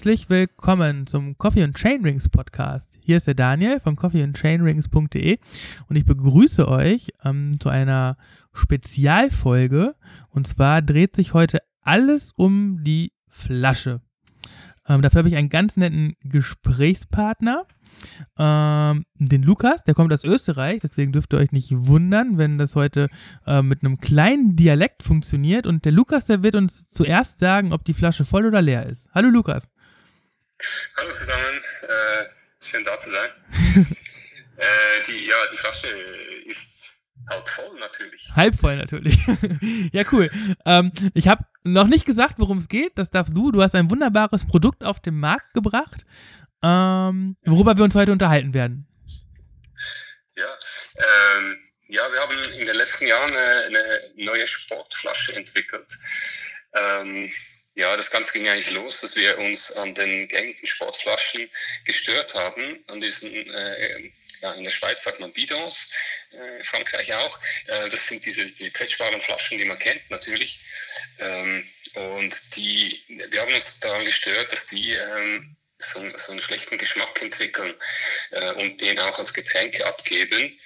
Herzlich willkommen zum Coffee and Chainrings Podcast. Hier ist der Daniel von coffeeandchainrings.de und ich begrüße euch ähm, zu einer Spezialfolge. Und zwar dreht sich heute alles um die Flasche. Ähm, dafür habe ich einen ganz netten Gesprächspartner ähm, den Lukas, der kommt aus Österreich, deswegen dürft ihr euch nicht wundern, wenn das heute äh, mit einem kleinen Dialekt funktioniert. Und der Lukas, der wird uns zuerst sagen, ob die Flasche voll oder leer ist. Hallo Lukas. Hallo zusammen, äh, schön da zu sein. äh, die, ja, die Flasche ist halb voll natürlich. Halb voll natürlich. ja, cool. Ähm, ich habe noch nicht gesagt, worum es geht. Das darfst du. Du hast ein wunderbares Produkt auf den Markt gebracht ähm, worüber wir uns heute unterhalten werden. Ja, ähm, ja, wir haben in den letzten Jahren eine, eine neue Sportflasche entwickelt. Ähm, ja, das Ganze ging eigentlich los, dass wir uns an den gängigen Sportflaschen gestört haben. An diesen, äh, ja, in der Schweiz sagt man Bidons, äh, in Frankreich auch. Äh, das sind diese die quetschbaren Flaschen, die man kennt natürlich. Ähm, und die, wir haben uns daran gestört, dass die ähm, so, so einen schlechten Geschmack entwickeln äh, und den auch als Getränke abgeben.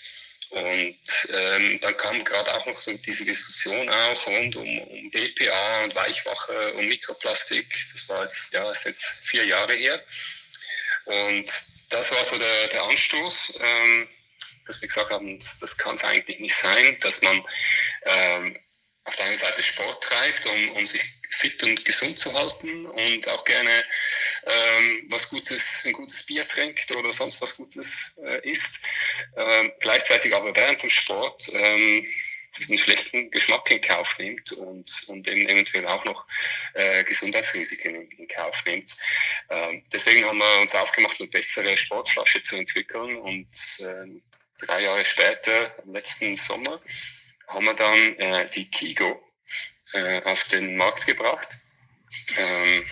Und ähm, dann kam gerade auch noch so diese Diskussion auch rund um, um BPA und Weichmacher und Mikroplastik. Das war jetzt, ja, ist jetzt vier Jahre her. Und das war so der, der Anstoß, ähm, dass wir gesagt haben, das kann es eigentlich nicht sein, dass man ähm, auf der einen Seite Sport treibt, um, um sich fit und gesund zu halten und auch gerne ähm, was Gutes, ein gutes Bier trinkt oder sonst was Gutes äh, isst. Ähm, gleichzeitig aber während dem Sport ähm, diesen schlechten Geschmack in Kauf nimmt und, und eben eventuell auch noch äh, Gesundheitsrisiken in, in Kauf nimmt. Ähm, deswegen haben wir uns aufgemacht, eine bessere Sportflasche zu entwickeln und ähm, drei Jahre später, im letzten Sommer, haben wir dann äh, die Kigo äh, auf den Markt gebracht. Ähm,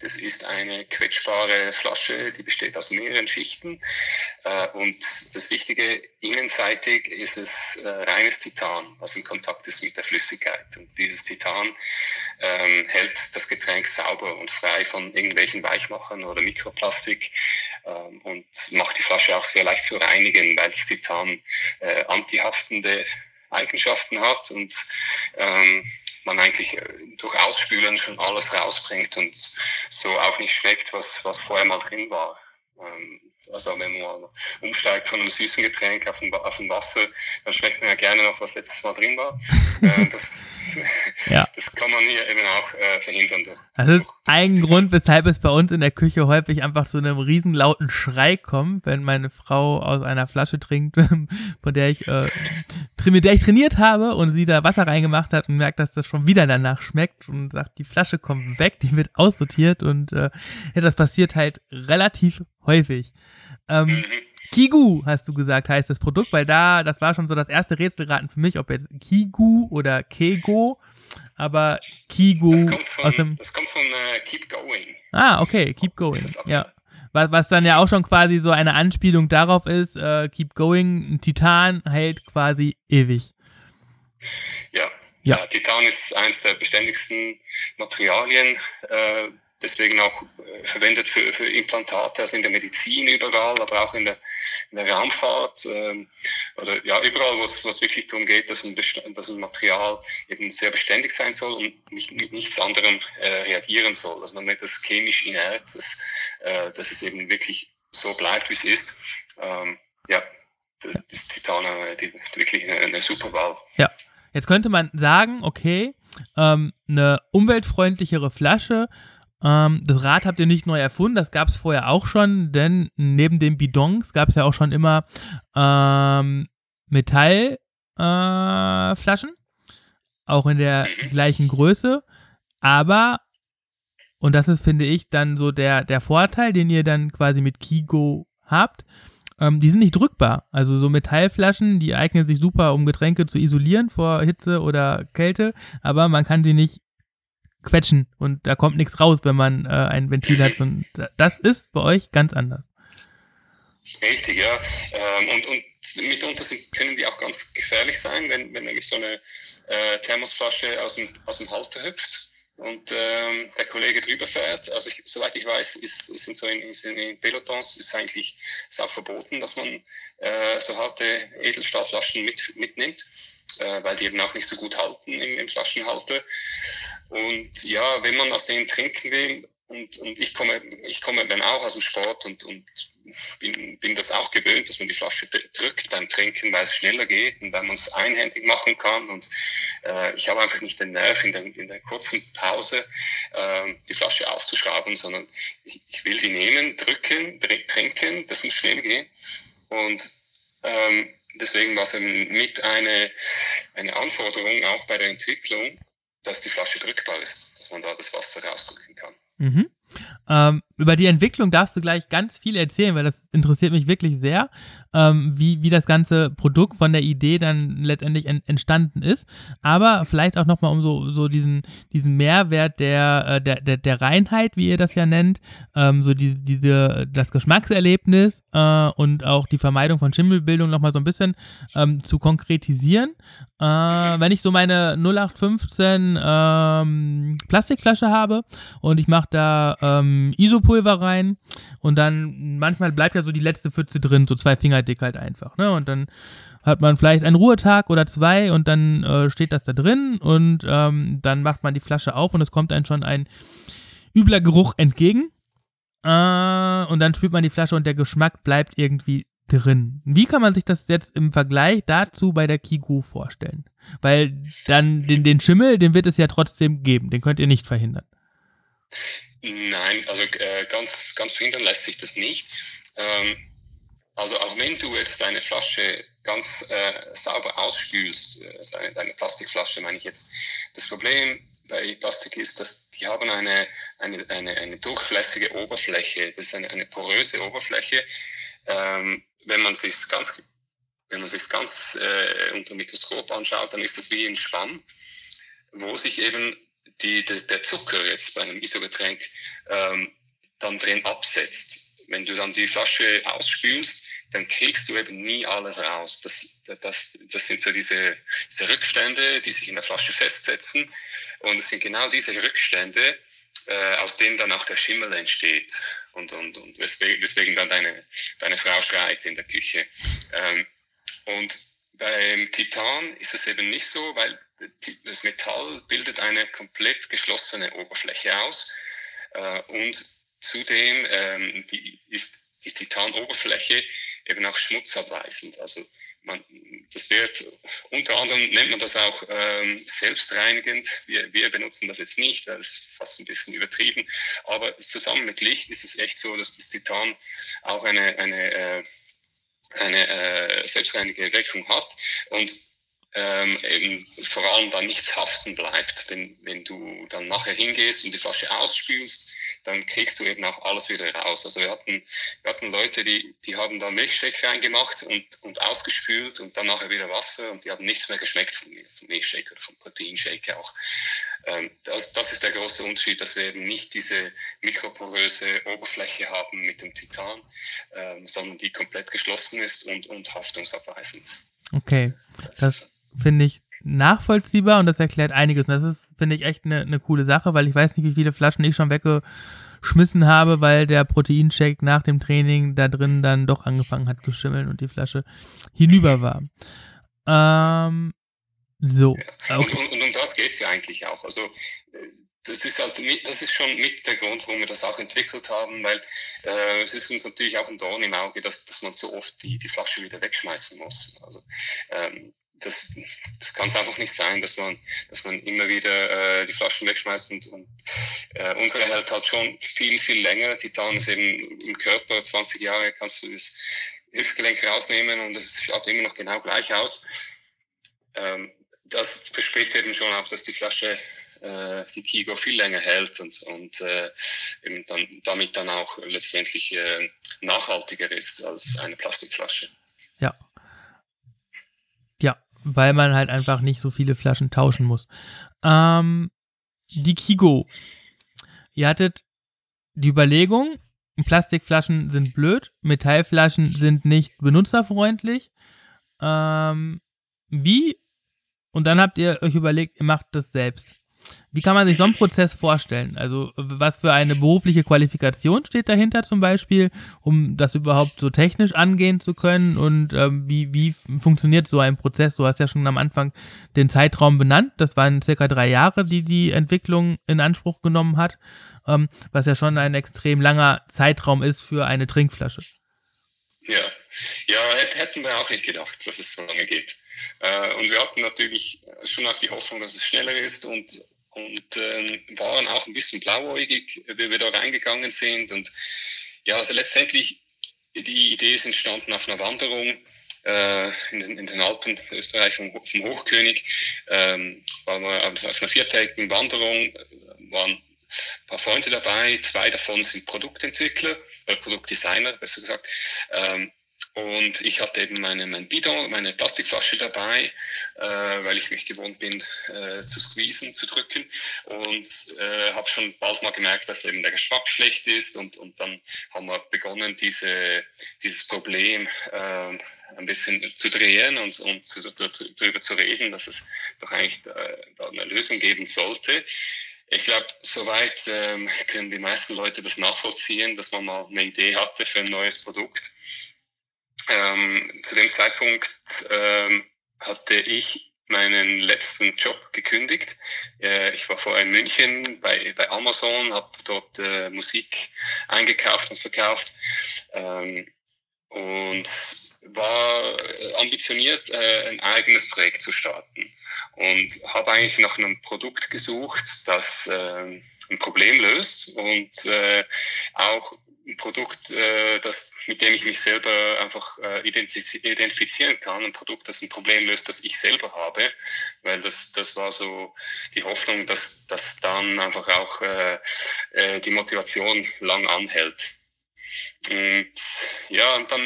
das ist eine quetschbare Flasche, die besteht aus mehreren Schichten. Äh, und das Wichtige, innenseitig ist es äh, reines Titan, was in Kontakt ist mit der Flüssigkeit. Und dieses Titan ähm, hält das Getränk sauber und frei von irgendwelchen Weichmachern oder Mikroplastik ähm, und macht die Flasche auch sehr leicht zu reinigen, weil das Titan äh, antihaftende Eigenschaften hat und ähm, man eigentlich äh, durch Ausspülen schon alles rausbringt und so auch nicht schmeckt, was, was vorher mal drin war. Ähm, also wenn man umsteigt von einem süßen Getränk auf ein, auf ein Wasser, dann schmeckt man ja gerne noch, was letztes Mal drin war. Äh, das, ja. das kann man hier eben auch äh, verhindern. Ist ein Grund, weshalb es bei uns in der Küche häufig einfach zu einem riesenlauten Schrei kommt, wenn meine Frau aus einer Flasche trinkt, von der ich, äh, mit der ich trainiert habe und sie da Wasser reingemacht hat und merkt, dass das schon wieder danach schmeckt und sagt, die Flasche kommt weg, die wird aussortiert und äh, ja, das passiert halt relativ häufig. Ähm. Kigu, hast du gesagt, heißt das Produkt, weil da, das war schon so das erste Rätselraten für mich, ob jetzt Kigu oder Kego, aber Kigu das kommt von, aus dem. Das kommt von uh, Keep Going. Ah, okay, Keep Going. Ja. Was, was dann ja auch schon quasi so eine Anspielung darauf ist, uh, Keep Going, ein Titan hält quasi ewig. Ja. Ja. ja, Titan ist eines der beständigsten Materialien. Äh, deswegen auch äh, verwendet für, für Implantate, also in der Medizin überall, aber auch in der, in der Raumfahrt ähm, oder ja, überall, wo es wirklich darum geht, dass ein, dass ein Material eben sehr beständig sein soll und nicht mit nichts anderem äh, reagieren soll. Also man nennt das chemisch inert, dass, äh, dass es eben wirklich so bleibt, wie es ist. Ähm, ja, das, das Titan äh, die, wirklich eine, eine super Wahl. Ja, jetzt könnte man sagen, okay, ähm, eine umweltfreundlichere Flasche ähm, das Rad habt ihr nicht neu erfunden, das gab es vorher auch schon, denn neben den Bidons gab es ja auch schon immer ähm, Metallflaschen, äh, auch in der gleichen Größe. Aber, und das ist, finde ich, dann so der, der Vorteil, den ihr dann quasi mit Kigo habt, ähm, die sind nicht drückbar. Also so Metallflaschen, die eignen sich super, um Getränke zu isolieren vor Hitze oder Kälte, aber man kann sie nicht quetschen und da kommt nichts raus, wenn man äh, ein Ventil hat. Und das ist bei euch ganz anders. Richtig, ja. Ähm, und, und mitunter sind, können die auch ganz gefährlich sein, wenn, wenn so eine äh, Thermosflasche aus dem, aus dem Halter hüpft. und ähm, der Kollege drüber fährt. Also ich, soweit ich weiß, ist, sind so in, in Pelotons ist eigentlich ist auch verboten, dass man äh, so harte Edelstahlflaschen mit, mitnimmt, äh, weil die eben auch nicht so gut halten im, im Flaschenhalter. Und ja, wenn man aus denen trinken will, und, und ich komme, ich komme dann auch aus dem Sport und, und bin, bin das auch gewöhnt, dass man die Flasche drückt beim Trinken, weil es schneller geht und weil man es einhändig machen kann. Und äh, ich habe einfach nicht den Nerv in der, in der kurzen Pause äh, die Flasche aufzuschrauben, sondern ich, ich, will die nehmen, drücken, trinken, das muss schnell gehen. Und ähm, deswegen war es mit eine, eine Anforderung auch bei der Entwicklung, dass die Flasche drückbar ist, dass man da das Wasser rausdrücken kann. Mhm. Ähm, über die Entwicklung darfst du gleich ganz viel erzählen, weil das interessiert mich wirklich sehr, ähm, wie, wie das ganze Produkt von der Idee dann letztendlich en entstanden ist. Aber vielleicht auch nochmal um so, so diesen, diesen Mehrwert der, äh, der, der, der Reinheit, wie ihr das ja nennt, ähm, so die, diese, das Geschmackserlebnis äh, und auch die Vermeidung von Schimmelbildung nochmal so ein bisschen ähm, zu konkretisieren. Äh, wenn ich so meine 0815 ähm, Plastikflasche habe und ich mache da ähm, Isopulver rein und dann manchmal bleibt ja so die letzte Pfütze drin, so zwei Finger dick halt einfach. Ne? Und dann hat man vielleicht einen Ruhetag oder zwei und dann äh, steht das da drin und ähm, dann macht man die Flasche auf und es kommt einem schon ein übler Geruch entgegen. Äh, und dann spült man die Flasche und der Geschmack bleibt irgendwie drin. Wie kann man sich das jetzt im Vergleich dazu bei der Kigu vorstellen? Weil dann den, den Schimmel, den wird es ja trotzdem geben, den könnt ihr nicht verhindern. Nein, also äh, ganz, ganz verhindern lässt sich das nicht. Ähm, also auch wenn du jetzt deine Flasche ganz äh, sauber ausspülst, äh, deine Plastikflasche meine ich jetzt, das Problem bei Plastik ist, dass die haben eine, eine, eine, eine durchlässige Oberfläche, das ist eine, eine poröse Oberfläche. Ähm, wenn man sich ganz, wenn man sich ganz äh, unter dem Mikroskop anschaut, dann ist das wie ein Schwamm, wo sich eben die, der, der Zucker jetzt bei einem Isogetränk ähm, dann drin absetzt wenn du dann die Flasche ausspülst, dann kriegst du eben nie alles raus. Das, das, das sind so diese, diese Rückstände, die sich in der Flasche festsetzen. Und es sind genau diese Rückstände, äh, aus denen dann auch der Schimmel entsteht. Und, und, und weswegen, weswegen dann deine, deine Frau schreit in der Küche. Ähm, und beim Titan ist es eben nicht so, weil das Metall bildet eine komplett geschlossene Oberfläche aus. Äh, und Zudem ähm, ist die Titanoberfläche eben auch schmutzabweisend. Also man, das wird, unter anderem nennt man das auch ähm, selbstreinigend. Wir, wir benutzen das jetzt nicht, das ist fast ein bisschen übertrieben. Aber zusammen mit Licht ist es echt so, dass das Titan auch eine, eine, äh, eine äh, selbstreinigende Wirkung hat und ähm, eben vor allem dann nichts haften bleibt. Wenn, wenn du dann nachher hingehst und die Flasche ausspülst, dann kriegst du eben auch alles wieder raus. Also wir hatten, wir hatten Leute, die, die haben da Milchshake reingemacht und, und ausgespült und dann nachher wieder Wasser und die haben nichts mehr geschmeckt von, von Milchshake oder von Proteinshake auch. Ähm, das, das ist der große Unterschied, dass wir eben nicht diese mikroporöse Oberfläche haben mit dem Titan, ähm, sondern die komplett geschlossen ist und, und haftungsabweisend. Okay, das finde ich nachvollziehbar und das erklärt einiges. Und das ist, finde ich, echt eine, eine coole Sache, weil ich weiß nicht, wie viele Flaschen ich schon weggeschmissen habe, weil der Proteinshake nach dem Training da drin dann doch angefangen hat zu schimmeln und die Flasche hinüber war. Ähm, so. Okay. Und, und, und, um das geht es ja eigentlich auch. Also das ist halt mit, das ist schon mit der Grund, warum wir das auch entwickelt haben, weil äh, es ist uns natürlich auch ein Dorn im Auge, dass, dass man so oft die, die Flasche wieder wegschmeißen muss. Also ähm, das, das kann es einfach nicht sein, dass man, dass man immer wieder äh, die Flaschen wegschmeißt und, und äh, unsere hält halt schon viel, viel länger. Titan ist eben im Körper 20 Jahre, kannst du das Hüftgelenk rausnehmen und es schaut immer noch genau gleich aus. Ähm, das verspricht eben schon auch, dass die Flasche äh, die Kigo viel länger hält und, und äh, eben dann, damit dann auch letztendlich äh, nachhaltiger ist als eine Plastikflasche. Weil man halt einfach nicht so viele Flaschen tauschen muss. Ähm, die Kigo. Ihr hattet die Überlegung, Plastikflaschen sind blöd, Metallflaschen sind nicht benutzerfreundlich. Ähm, wie? Und dann habt ihr euch überlegt, ihr macht das selbst. Wie kann man sich so einen Prozess vorstellen? Also was für eine berufliche Qualifikation steht dahinter zum Beispiel, um das überhaupt so technisch angehen zu können? Und ähm, wie, wie funktioniert so ein Prozess? Du hast ja schon am Anfang den Zeitraum benannt. Das waren circa drei Jahre, die die Entwicklung in Anspruch genommen hat, ähm, was ja schon ein extrem langer Zeitraum ist für eine Trinkflasche. Ja, ja hätten wir auch nicht gedacht, dass es so lange geht. Äh, und wir hatten natürlich schon auch die Hoffnung, dass es schneller ist und und ähm, waren auch ein bisschen blauäugig, wie wir da reingegangen sind. Und ja, also letztendlich, die Idee ist entstanden auf einer Wanderung äh, in, den, in den Alpen Österreich vom, vom Hochkönig. Ähm, waren wir auf einer viertägigen Wanderung, äh, waren ein paar Freunde dabei, zwei davon sind Produktentwickler, oder Produktdesigner, besser gesagt. Ähm, und ich hatte eben meine, mein Bidon, meine Plastikflasche dabei, äh, weil ich mich gewohnt bin, äh, zu squeezen, zu drücken. Und äh, habe schon bald mal gemerkt, dass eben der Geschmack schlecht ist. Und, und dann haben wir begonnen, diese, dieses Problem äh, ein bisschen zu drehen und, und zu, zu, darüber zu reden, dass es doch eigentlich äh, da eine Lösung geben sollte. Ich glaube, soweit ähm, können die meisten Leute das nachvollziehen, dass man mal eine Idee hatte für ein neues Produkt ähm, zu dem Zeitpunkt ähm, hatte ich meinen letzten Job gekündigt. Äh, ich war vorher in München bei, bei Amazon, habe dort äh, Musik eingekauft und verkauft ähm, und war ambitioniert, äh, ein eigenes Projekt zu starten und habe eigentlich nach einem Produkt gesucht, das äh, ein Problem löst und äh, auch ein Produkt, äh, das, mit dem ich mich selber einfach äh, identifizieren kann, ein Produkt, das ein Problem löst, das ich selber habe, weil das, das war so die Hoffnung, dass, dass dann einfach auch äh, äh, die Motivation lang anhält. Und ja, und dann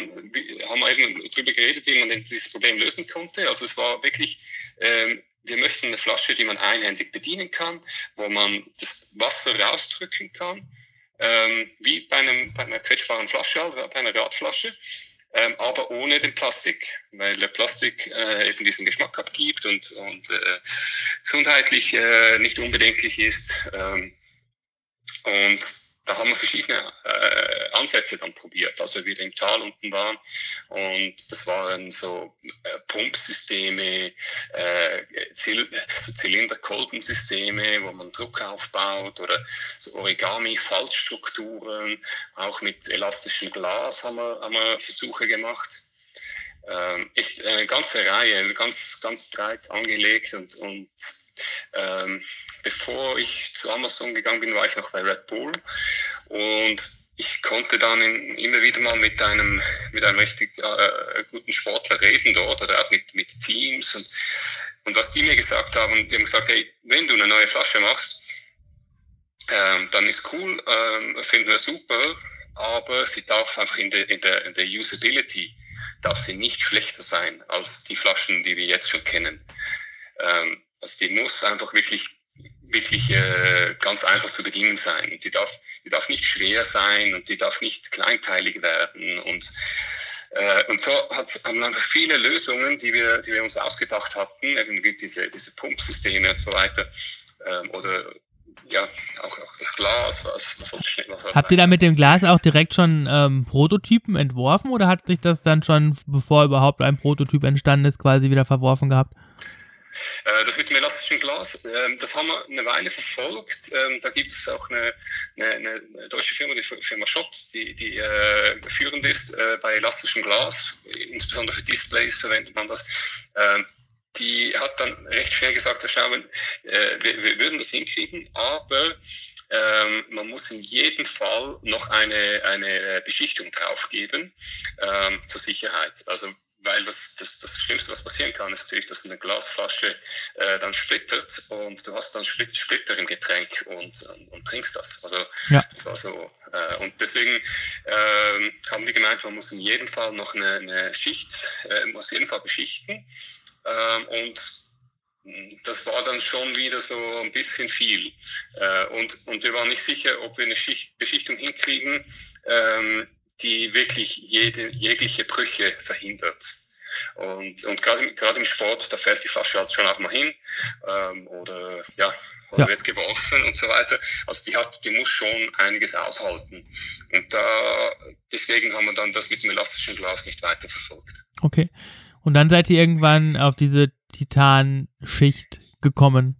haben wir eben darüber geredet, wie man dieses Problem lösen konnte. Also es war wirklich, ähm, wir möchten eine Flasche, die man einhändig bedienen kann, wo man das Wasser rausdrücken kann ähm, wie bei, einem, bei einer quetschbaren Flasche, also bei einer Radflasche, ähm, aber ohne den Plastik, weil der Plastik äh, eben diesen Geschmack abgibt und, und äh, gesundheitlich äh, nicht unbedenklich ist. Ähm, und da haben wir verschiedene äh, Ansätze dann probiert, als wir im Tal unten waren. Und das waren so äh, Pumpsysteme, äh, Zylinderkolbensysteme, wo man Druck aufbaut oder so Origami-Faltstrukturen. Auch mit elastischem Glas haben wir, haben wir Versuche gemacht ähm, ist eine ganze Reihe, ganz, ganz breit angelegt und, und ähm, bevor ich zu Amazon gegangen bin, war ich noch bei Red Bull und ich konnte dann in, immer wieder mal mit einem, mit einem richtig äh, guten Sportler reden dort oder auch mit, mit Teams und, und was die mir gesagt haben, die haben gesagt, hey, wenn du eine neue Flasche machst, ähm, dann ist cool, ähm, finden wir super, aber sie darf einfach in der, in der, in der Usability darf sie nicht schlechter sein als die Flaschen, die wir jetzt schon kennen. Ähm, also die muss einfach wirklich wirklich äh, ganz einfach zu bedienen sein. Die darf, die darf nicht schwer sein und die darf nicht kleinteilig werden. Und, äh, und so hat, haben einfach viele Lösungen, die wir, die wir uns ausgedacht hatten, eben diese, diese Pumpsysteme und so weiter, ähm, oder ja, auch, auch das Glas, was, was, was, was Habt ihr da mit dem Glas auch direkt schon ähm, Prototypen entworfen oder hat sich das dann schon, bevor überhaupt ein Prototyp entstanden ist, quasi wieder verworfen gehabt? Äh, das mit dem elastischen Glas, ähm, das haben wir eine Weile verfolgt. Ähm, da gibt es auch eine, eine, eine, deutsche Firma, die Firma Schott, die, die äh, führend ist äh, bei elastischem Glas. Insbesondere für Displays verwendet man das. Ähm, die hat dann recht schnell gesagt, ja, schau, äh, wir, wir, würden das hinkriegen, aber ähm, man muss in jedem Fall noch eine, eine Beschichtung draufgeben ähm, zur Sicherheit. Also weil das, das, das Schlimmste, was passieren kann, ist natürlich, dass eine Glasflasche äh, dann splittert und du hast dann Splitter im Getränk und, und, und trinkst das. Also ja. das war so. Äh, und deswegen äh, haben die gemeint, man muss in jedem Fall noch eine, eine Schicht, äh, muss jeden Fall beschichten. Ähm, und das war dann schon wieder so ein bisschen viel. Äh, und, und wir waren nicht sicher, ob wir eine Schicht, Beschichtung hinkriegen, ähm, die wirklich jede, jegliche Brüche verhindert. Und, und gerade, gerade im Sport, da fällt die Flasche halt schon auch mal hin ähm, oder ja, oder ja. wird geworfen und so weiter. Also die hat, die muss schon einiges aushalten. Und da deswegen haben wir dann das mit dem elastischen Glas nicht weiter verfolgt. Okay. Und dann seid ihr irgendwann auf diese Titanschicht gekommen.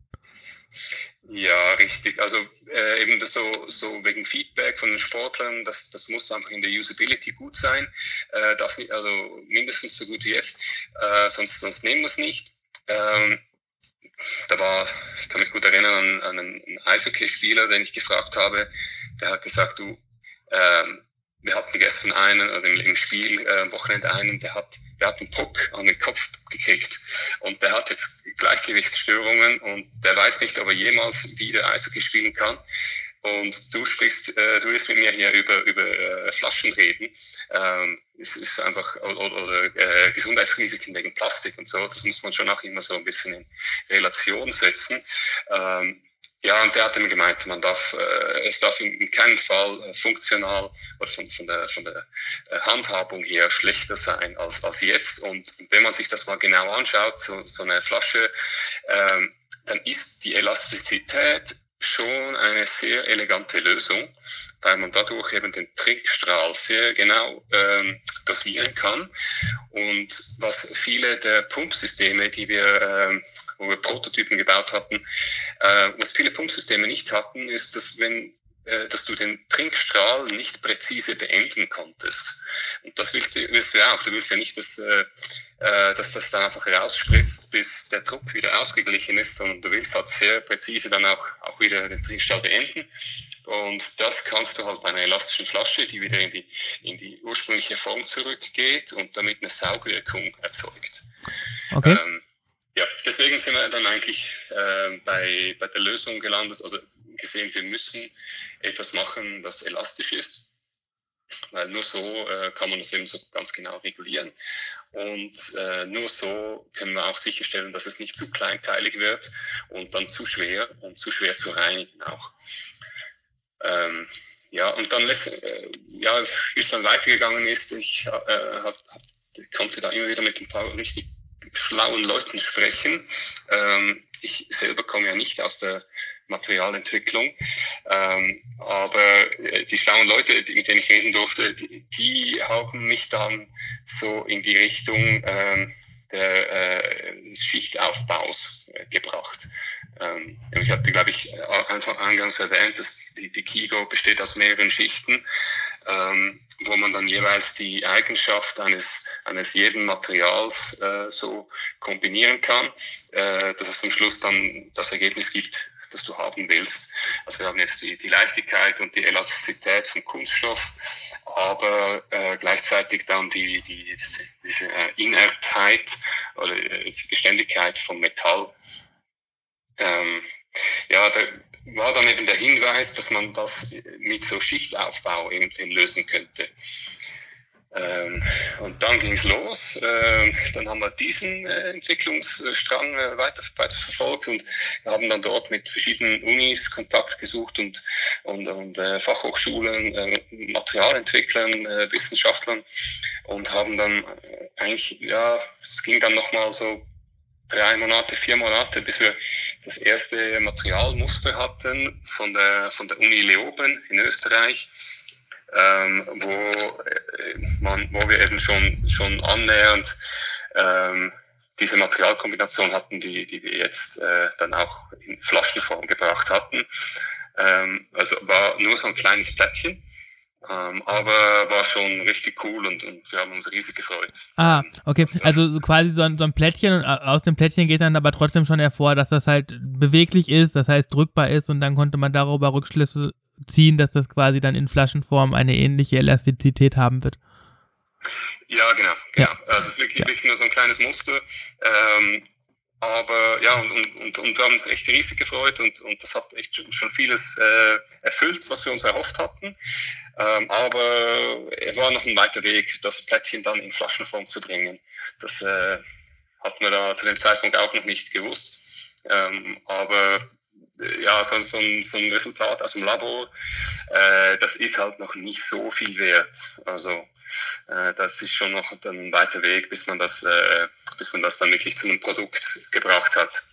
Ja, richtig. Also äh, eben das so, so wegen Feedback von den Sportlern, das, das muss einfach in der Usability gut sein. Äh, darf nicht, also mindestens so gut wie jetzt, äh, sonst, sonst nehmen wir es nicht. Ähm, da war, ich kann mich gut erinnern an, an einen Eishockey-Spieler, den ich gefragt habe, der hat gesagt, du, ähm, wir hatten gestern einen, oder im, Spiel äh, Wochenende einen, der hat, der hat einen Puck an den Kopf gekriegt und der hat jetzt Gleichgewichtsstörungen und der weiß nicht, ob er jemals wieder Eishockey spielen kann. Und du sprichst, äh, du willst mit mir hier über, über äh, Flaschen reden. Ähm, es ist einfach, oder, oder äh, Gesundheitsrisiken wegen Plastik und so, das muss man schon auch immer so ein bisschen in Relation setzen. Ähm, ja, und der hat dann gemeint, man darf, äh, es darf in, keinem Fall äh, funktional oder von, von der, von der äh, Handhabung her schlechter sein als, als jetzt. Und wenn man sich das mal genau anschaut, so, so eine Flasche, ähm, dann ist die Elastizität schon eine sehr elegante Lösung, weil man dadurch eben den Trinkstrahl sehr genau ähm, dosieren kann. Und was viele der Pumpsysteme, die wir, ähm, wo wir Prototypen gebaut hatten, äh, was viele Pumpsysteme nicht hatten, ist, dass wenn äh, dass du den Trinkstrahl nicht präzise beenden konntest. Und das willst du, willst du auch. Du willst ja nicht, dass, äh, äh, dass das dann einfach rausspritzt, bis der Druck wieder ausgeglichen ist, sondern du willst halt sehr präzise dann auch, auch wieder den Trinkstrahl beenden. Und das kannst du halt bei einer elastischen Flasche, die wieder in die, in die ursprüngliche Form zurückgeht und damit eine Saugwirkung erzeugt. Okay. Ähm, ja, deswegen sind wir dann eigentlich äh, bei, bei der Lösung gelandet, also gesehen, wir müssen etwas machen, das elastisch ist. Weil nur so äh, kann man das eben so ganz genau regulieren. Und äh, nur so können wir auch sicherstellen, dass es nicht zu kleinteilig wird und dann zu schwer und zu schwer zu reinigen auch. Ähm, ja, und dann, äh, ja, wie es dann weitergegangen ist, ich äh, hab, konnte da immer wieder mit ein paar richtig schlauen Leuten sprechen. Ähm, ich selber komme ja nicht aus der Materialentwicklung. Ähm, aber äh, die schlauen Leute, mit denen ich reden durfte, die, die haben mich dann so in die Richtung ähm, der äh, Schichtaufbaus äh, gebracht. Ähm, ich hatte, glaube ich, einfach eingangs erwähnt, dass die, die Kigo besteht aus mehreren Schichten, ähm, wo man dann jeweils die Eigenschaft eines, eines jeden Materials äh, so kombinieren kann, äh, dass es am Schluss dann das Ergebnis gibt, das du haben willst. Also wir haben jetzt die, die Leichtigkeit und die Elastizität vom Kunststoff, aber äh, gleichzeitig dann die, die, diese äh, Inertheit oder äh, die Beständigkeit vom Metall. Ähm, ja, da war dann eben der Hinweis, dass man das mit so Schichtaufbau eben lösen könnte. Ähm, und dann ging es los. Ähm, dann haben wir diesen äh, Entwicklungsstrang äh, weiter, weiter verfolgt und haben dann dort mit verschiedenen Unis Kontakt gesucht und, und, und äh, Fachhochschulen, äh, Materialentwicklern, äh, Wissenschaftlern und haben dann äh, eigentlich, ja, es ging dann nochmal so drei Monate, vier Monate, bis wir das erste Materialmuster hatten von der, von der Uni Leoben in Österreich ähm, wo, äh, man, wo wir eben schon, schon annähernd ähm, diese Materialkombination hatten, die, die wir jetzt äh, dann auch in Flaschenform gebracht hatten. Ähm, also war nur so ein kleines Plättchen. Ähm, aber war schon richtig cool und, und, wir haben uns riesig gefreut. Ah, okay. Also so quasi so ein, so ein Plättchen und aus dem Plättchen geht dann aber trotzdem schon hervor, dass das halt beweglich ist, das heißt drückbar ist und dann konnte man darüber Rückschlüsse ziehen, dass das quasi dann in Flaschenform eine ähnliche Elastizität haben wird. Ja, genau. genau. Ja. Also es ist wirklich, ja. wirklich nur so ein kleines Muster. Ähm, aber ja, und, und, und wir haben uns echt riesig gefreut und, und das hat echt schon vieles äh, erfüllt, was wir uns erhofft hatten. Ähm, aber es war noch ein weiter Weg, das Plättchen dann in Flaschenform zu bringen. Das äh, hatten wir da zu dem Zeitpunkt auch noch nicht gewusst. Ähm, aber ja, so, so, ein, so ein Resultat aus dem Labor, äh, das ist halt noch nicht so viel wert. Also äh, das ist schon noch ein weiter Weg, bis man das, äh, bis man das dann wirklich zu einem Produkt gebracht hat.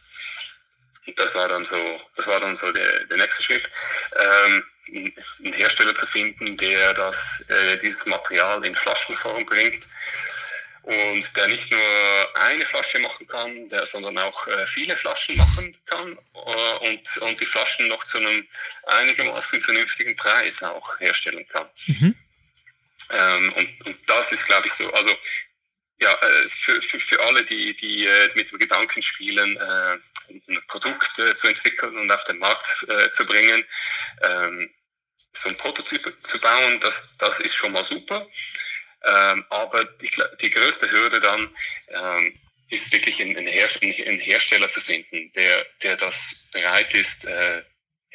Und das war dann so, das war dann so der, der nächste Schritt, ähm, einen Hersteller zu finden, der das, äh, dieses Material in Flaschenform bringt und der nicht nur eine Flasche machen kann, der sondern auch äh, viele Flaschen machen kann äh, und, und die Flaschen noch zu einem einigermaßen vernünftigen Preis auch herstellen kann. Mhm. Ähm, und, und das ist, glaube ich, so, also ja, äh, für, für, für alle, die, die mit dem Gedanken spielen, äh, ein Produkt äh, zu entwickeln und auf den Markt äh, zu bringen, ähm, so ein Prototyp zu bauen, das, das ist schon mal super. Ähm, aber die, die größte Hürde dann ähm, ist wirklich einen, einen, Hersteller zu finden, der, der das bereit ist, äh,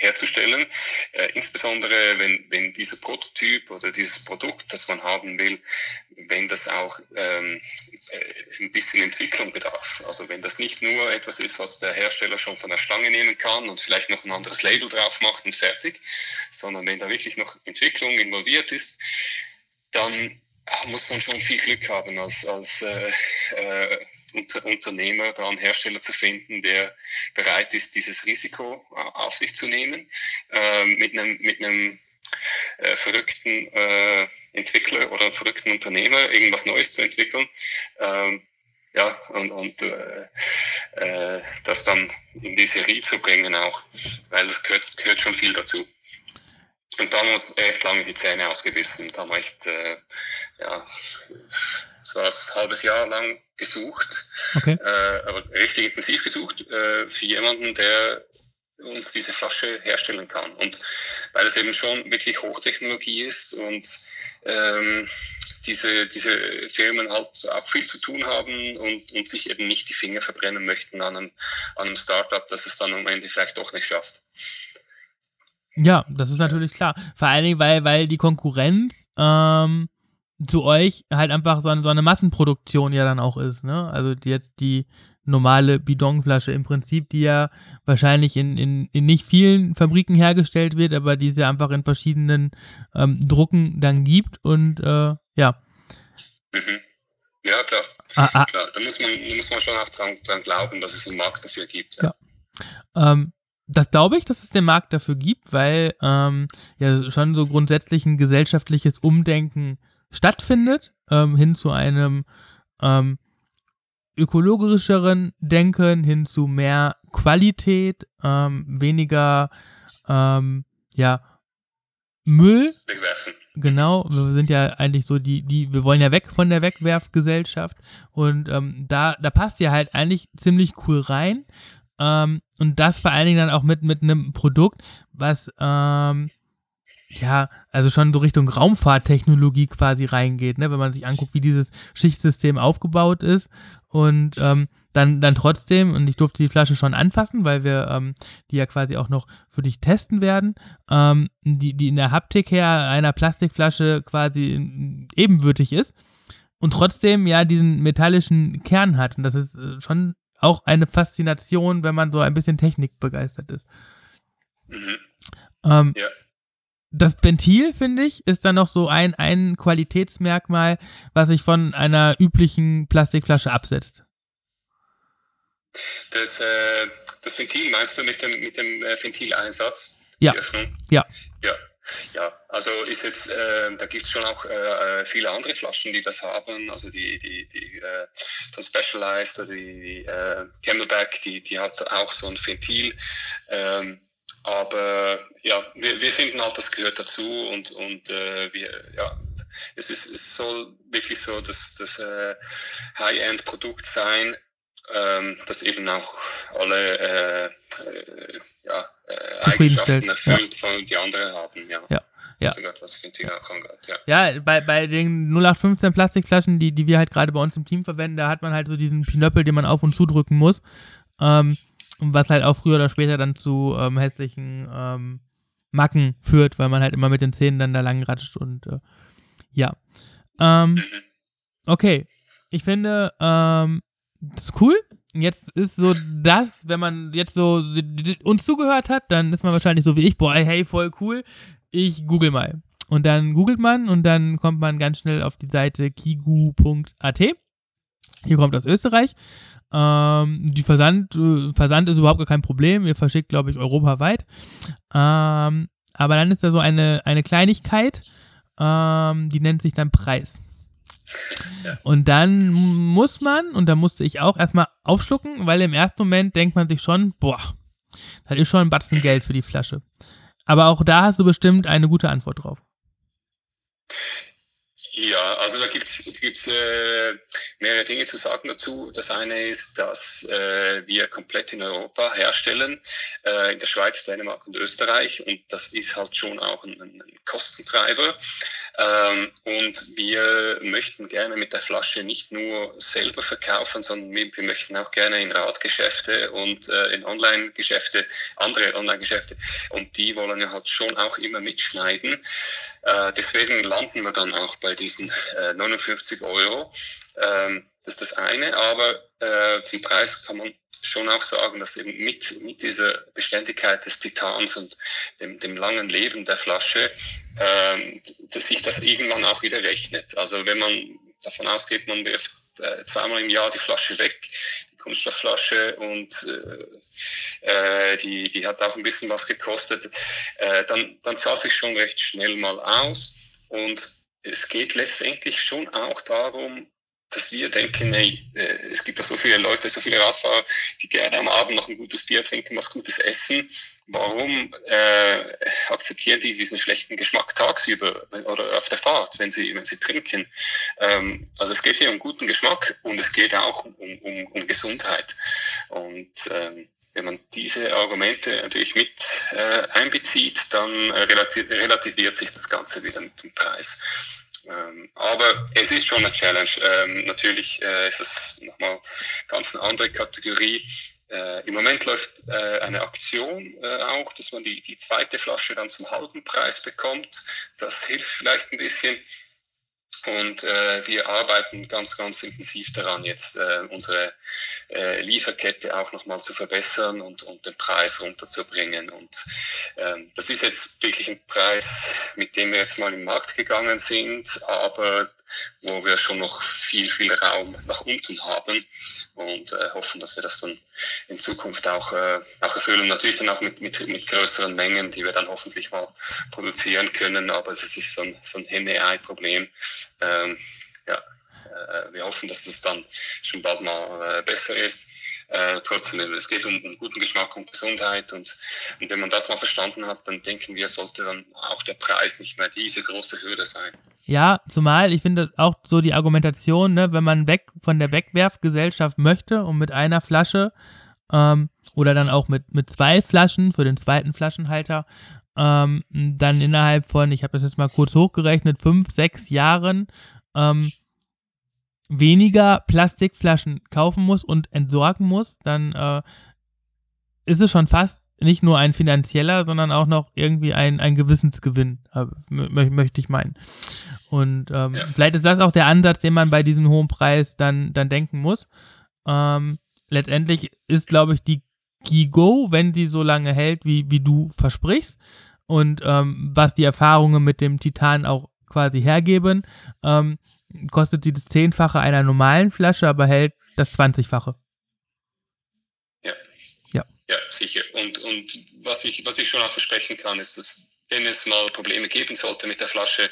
herzustellen. Äh, insbesondere wenn, wenn dieser Prototyp oder dieses Produkt, das man haben will, wenn das auch ähm, äh, ein bisschen Entwicklung bedarf. Also wenn das nicht nur etwas ist, was der Hersteller schon von der Stange nehmen kann und vielleicht noch ein anderes Label drauf macht und fertig, sondern wenn da wirklich noch Entwicklung involviert ist, dann muss man schon viel Glück haben als, als äh, äh, unter, Unternehmer, da einen Hersteller zu finden, der bereit ist, dieses Risiko äh, auf sich zu nehmen, äh, mit einem, mit einem äh, verrückten äh, Entwickler oder verrückten Unternehmer irgendwas Neues zu entwickeln. Ähm, ja, und, und äh, äh, das dann in die Serie zu bringen auch, weil es gehört, gehört schon viel dazu. Und dann haben wir echt lange die Zähne ausgebissen. Da haben wir echt, äh, ja, so ein halbes Jahr lang gesucht, okay. äh, aber richtig intensiv gesucht äh, für jemanden, der uns diese Flasche herstellen kann. Und weil es eben schon wirklich Hochtechnologie ist und ähm, diese, diese Firmen halt auch viel zu tun haben und, und sich eben nicht die Finger verbrennen möchten an einem, an einem Startup, das es dann am Ende vielleicht doch nicht schafft. Ja, das ist natürlich klar. Vor allen Dingen, weil, weil die Konkurrenz ähm, zu euch halt einfach so eine, so eine Massenproduktion ja dann auch ist, ne? Also jetzt die normale Bidonflasche im Prinzip, die ja wahrscheinlich in, in, in nicht vielen Fabriken hergestellt wird, aber die es ja einfach in verschiedenen ähm, Drucken dann gibt und äh, ja. Mhm. Ja, klar. Ah, ah. klar. Da muss man, muss man schon auch dran, dran glauben, dass es einen Markt dafür gibt. Ja. ja. Ähm, das glaube ich, dass es den Markt dafür gibt, weil ähm, ja schon so grundsätzlich ein gesellschaftliches Umdenken stattfindet, ähm, hin zu einem ähm, ökologischeren Denken, hin zu mehr Qualität, ähm, weniger ähm, ja, Müll. Wegwerfen. Genau, wir sind ja eigentlich so die, die, wir wollen ja weg von der Wegwerfgesellschaft und ähm, da, da passt ja halt eigentlich ziemlich cool rein. Ähm, und das vor allen Dingen dann auch mit, mit einem Produkt, was ähm, ja, also schon so Richtung Raumfahrttechnologie quasi reingeht, ne? wenn man sich anguckt, wie dieses Schichtsystem aufgebaut ist und ähm, dann, dann trotzdem, und ich durfte die Flasche schon anfassen, weil wir ähm, die ja quasi auch noch für dich testen werden, ähm, die, die in der Haptik her einer Plastikflasche quasi ebenwürdig ist und trotzdem ja diesen metallischen Kern hat. Und das ist äh, schon auch eine Faszination, wenn man so ein bisschen Technik begeistert ist. Mhm. Ähm, ja. Das Ventil, finde ich, ist dann noch so ein, ein Qualitätsmerkmal, was sich von einer üblichen Plastikflasche absetzt. Das, äh, das Ventil meinst du mit dem, mit dem äh, Ventileinsatz? Ja. Ja. Ja. Ja, also ist es, äh, da gibt es schon auch äh, viele andere Flaschen, die das haben. Also die, die, die äh, von Specialized oder die, die äh, Camelback, die, die hat auch so ein Ventil. Ähm, aber ja, wir, wir finden halt, das gehört dazu und, und äh, wir, ja, es, ist, es soll wirklich so das, das äh, High-End-Produkt sein, ähm, das eben auch alle äh, äh ja, äh, Eigenschaften erfüllt, ja. von die anderen haben. Ja. ja. Ja. Was ja. ja, bei, bei den 0815 Plastikflaschen, die, die wir halt gerade bei uns im Team verwenden, da hat man halt so diesen Pinöppel, den man auf und zudrücken muss. Ähm, was halt auch früher oder später dann zu ähm, hässlichen ähm, Macken führt, weil man halt immer mit den Zähnen dann da lang ratscht und äh, ja. Ähm, mhm. okay, ich finde, ähm, ist cool. Jetzt ist so das, wenn man jetzt so uns zugehört hat, dann ist man wahrscheinlich so wie ich, boah, hey, voll cool. Ich google mal. Und dann googelt man und dann kommt man ganz schnell auf die Seite kigu.at. Ihr kommt aus Österreich. Ähm, die Versand, äh, Versand ist überhaupt gar kein Problem. Ihr verschickt, glaube ich, europaweit. Ähm, aber dann ist da so eine, eine Kleinigkeit, ähm, die nennt sich dann Preis. Und dann muss man, und da musste ich auch erstmal aufschlucken, weil im ersten Moment denkt man sich schon, boah, das ist schon ein Batzen Geld für die Flasche. Aber auch da hast du bestimmt eine gute Antwort drauf. Ja, also da gibt es äh, mehrere Dinge zu sagen dazu. Das eine ist, dass äh, wir komplett in Europa herstellen, äh, in der Schweiz, Dänemark und Österreich. Und das ist halt schon auch ein, ein Kostentreiber. Ähm, und wir möchten gerne mit der Flasche nicht nur selber verkaufen, sondern wir, wir möchten auch gerne in Radgeschäfte und äh, in Online-Geschäfte, andere Online-Geschäfte. Und die wollen ja halt schon auch immer mitschneiden. Äh, deswegen landen wir dann auch bei diesen äh, 59 Euro. Ähm, das ist das eine, aber äh, zum Preis kann man schon auch sagen, dass eben mit, mit dieser Beständigkeit des Titans und dem, dem langen Leben der Flasche, ähm, dass sich das irgendwann auch wieder rechnet. Also wenn man davon ausgeht, man wirft äh, zweimal im Jahr die Flasche weg, die Kunststoffflasche und äh, äh, die, die hat auch ein bisschen was gekostet, äh, dann, dann zahlt sich schon recht schnell mal aus und es geht letztendlich schon auch darum, dass wir denken, hey, äh, es gibt ja so viele Leute, so viele Radfahrer, die gerne am Abend noch ein gutes Bier trinken, was Gutes essen. Warum äh, akzeptieren die diesen schlechten Geschmack tagsüber oder auf der Fahrt, wenn sie, wenn sie trinken? Ähm, also es geht hier um guten Geschmack und es geht auch um, um, um Gesundheit. Und ähm, wenn man diese Argumente natürlich mit äh, einbezieht, dann äh, relativiert sich das Ganze wieder mit dem Preis. Ähm, aber es ist schon eine Challenge. Ähm, natürlich äh, ist es nochmal ganz eine andere Kategorie. Äh, Im Moment läuft äh, eine Aktion äh, auch, dass man die, die zweite Flasche dann zum halben Preis bekommt. Das hilft vielleicht ein bisschen. Und äh, wir arbeiten ganz, ganz intensiv daran, jetzt äh, unsere äh, Lieferkette auch nochmal zu verbessern und, und den Preis runterzubringen. Und ähm, das ist jetzt wirklich ein Preis, mit dem wir jetzt mal im Markt gegangen sind, aber wo wir schon noch viel, viel Raum nach unten haben und äh, hoffen, dass wir das dann in Zukunft auch, äh, auch erfüllen. Natürlich dann auch mit, mit, mit größeren Mengen, die wir dann hoffentlich mal produzieren können, aber es ist so ein, so ein Henne-Ei-Problem. Ähm, ja, äh, wir hoffen, dass das dann schon bald mal äh, besser ist. Äh, trotzdem, es geht um, um, guten Geschmack und Gesundheit und, und, wenn man das mal verstanden hat, dann denken wir, sollte dann auch der Preis nicht mehr diese große Hürde sein. Ja, zumal ich finde auch so die Argumentation, ne, wenn man weg von der Wegwerfgesellschaft möchte und mit einer Flasche ähm, oder dann auch mit, mit zwei Flaschen für den zweiten Flaschenhalter, ähm, dann innerhalb von, ich habe das jetzt mal kurz hochgerechnet, fünf, sechs Jahren ähm, weniger Plastikflaschen kaufen muss und entsorgen muss, dann äh, ist es schon fast nicht nur ein finanzieller, sondern auch noch irgendwie ein, ein Gewissensgewinn, möchte ich meinen. Und ähm, vielleicht ist das auch der Ansatz, den man bei diesem hohen Preis dann, dann denken muss. Ähm, letztendlich ist, glaube ich, die Gigo, wenn sie so lange hält, wie, wie du versprichst, und ähm, was die Erfahrungen mit dem Titan auch quasi hergeben, ähm, kostet sie das Zehnfache einer normalen Flasche, aber hält das Zwanzigfache. Ja. Ja, ja sicher. Und, und was, ich, was ich schon auch versprechen kann, ist, dass wenn es mal Probleme geben sollte mit der Flasche,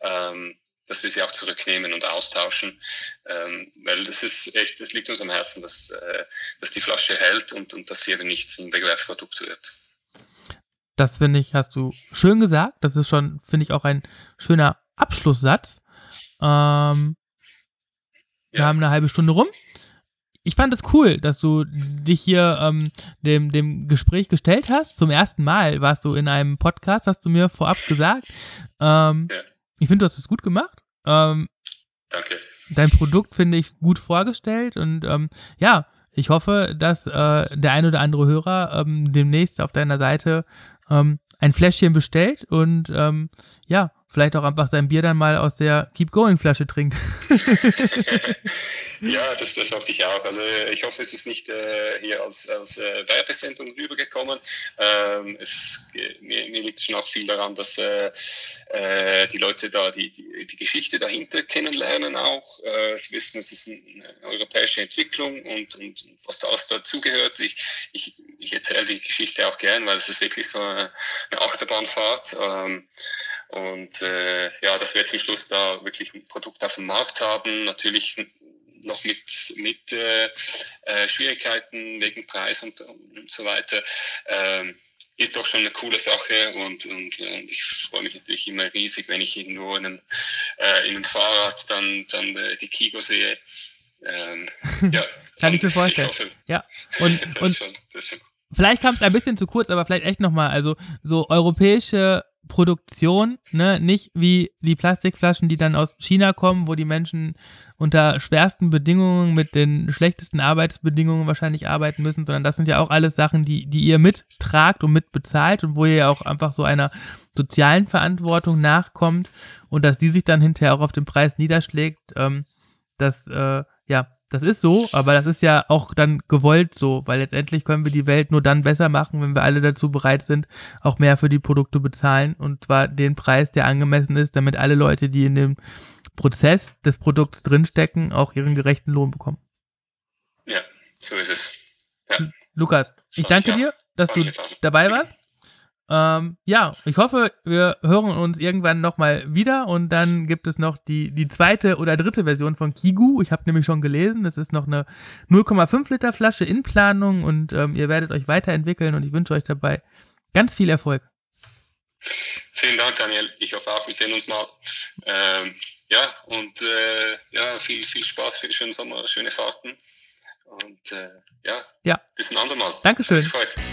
ähm, dass wir sie auch zurücknehmen und austauschen, ähm, weil das ist echt, das liegt uns am Herzen, dass, äh, dass die Flasche hält und, und dass sie eben nicht zum Wegwerfprodukt wird. Das finde ich, hast du schön gesagt. Das ist schon, finde ich, auch ein schöner Abschlusssatz. Ähm, wir ja. haben eine halbe Stunde rum. Ich fand es cool, dass du dich hier ähm, dem, dem Gespräch gestellt hast. Zum ersten Mal warst du in einem Podcast, hast du mir vorab gesagt. Ähm, ja. Ich finde, du hast es gut gemacht. Ähm, Danke. Dein Produkt finde ich gut vorgestellt und ähm, ja, ich hoffe, dass äh, der ein oder andere Hörer ähm, demnächst auf deiner Seite ähm, ein Fläschchen bestellt und ähm, ja, vielleicht auch einfach sein Bier dann mal aus der Keep Going Flasche trinkt. ja, das, das hoffe ich auch. Also ich hoffe, es ist nicht äh, hier als, als äh, Werbesendung rübergekommen. Ähm, es, mir, mir liegt schon auch viel daran, dass äh, äh, die Leute da die, die, die Geschichte dahinter kennenlernen auch. Äh, sie wissen, es ist eine europäische Entwicklung und, und was da alles dazugehört. Ich, ich, ich erzähle die Geschichte auch gern, weil es ist wirklich so eine, eine Achterbahnfahrt. Ähm, und äh, ja, dass wir jetzt am Schluss da wirklich ein Produkt auf dem Markt haben, natürlich noch mit, mit äh, äh, Schwierigkeiten wegen Preis und, und so weiter. Ähm, ist doch schon eine coole Sache und, und, und ich freue mich natürlich immer riesig, wenn ich irgendwo in einem, äh, in einem Fahrrad dann, dann äh, die Kigo sehe. Ähm, ja, Kann ich mir vorstellen. Ich hoffe, ja, und, und schon, vielleicht kam es ein bisschen zu kurz, aber vielleicht echt nochmal, also so europäische Produktion, ne, nicht wie die Plastikflaschen, die dann aus China kommen, wo die Menschen unter schwersten Bedingungen mit den schlechtesten Arbeitsbedingungen wahrscheinlich arbeiten müssen, sondern das sind ja auch alles Sachen, die, die ihr mittragt und mitbezahlt und wo ihr ja auch einfach so einer sozialen Verantwortung nachkommt und dass die sich dann hinterher auch auf den Preis niederschlägt, ähm, das, äh, ja, das ist so, aber das ist ja auch dann gewollt so, weil letztendlich können wir die Welt nur dann besser machen, wenn wir alle dazu bereit sind, auch mehr für die Produkte bezahlen und zwar den Preis, der angemessen ist, damit alle Leute, die in dem Prozess des Produkts drinstecken, auch ihren gerechten Lohn bekommen. Ja, so ist es. Ja. Lukas, ich danke dir, dass du dabei warst. Ähm, ja, ich hoffe, wir hören uns irgendwann nochmal wieder und dann gibt es noch die, die zweite oder dritte Version von Kigu. Ich habe nämlich schon gelesen, das ist noch eine 0,5 Liter Flasche in Planung und ähm, ihr werdet euch weiterentwickeln und ich wünsche euch dabei ganz viel Erfolg. Vielen Dank, Daniel. Ich hoffe auch, wir sehen uns mal. Ähm, ja, und äh, ja, viel, viel Spaß, viel schönen Sommer, schöne Fahrten. Und äh, ja, ja, bis ein andermal. Dankeschön.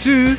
Tschüss.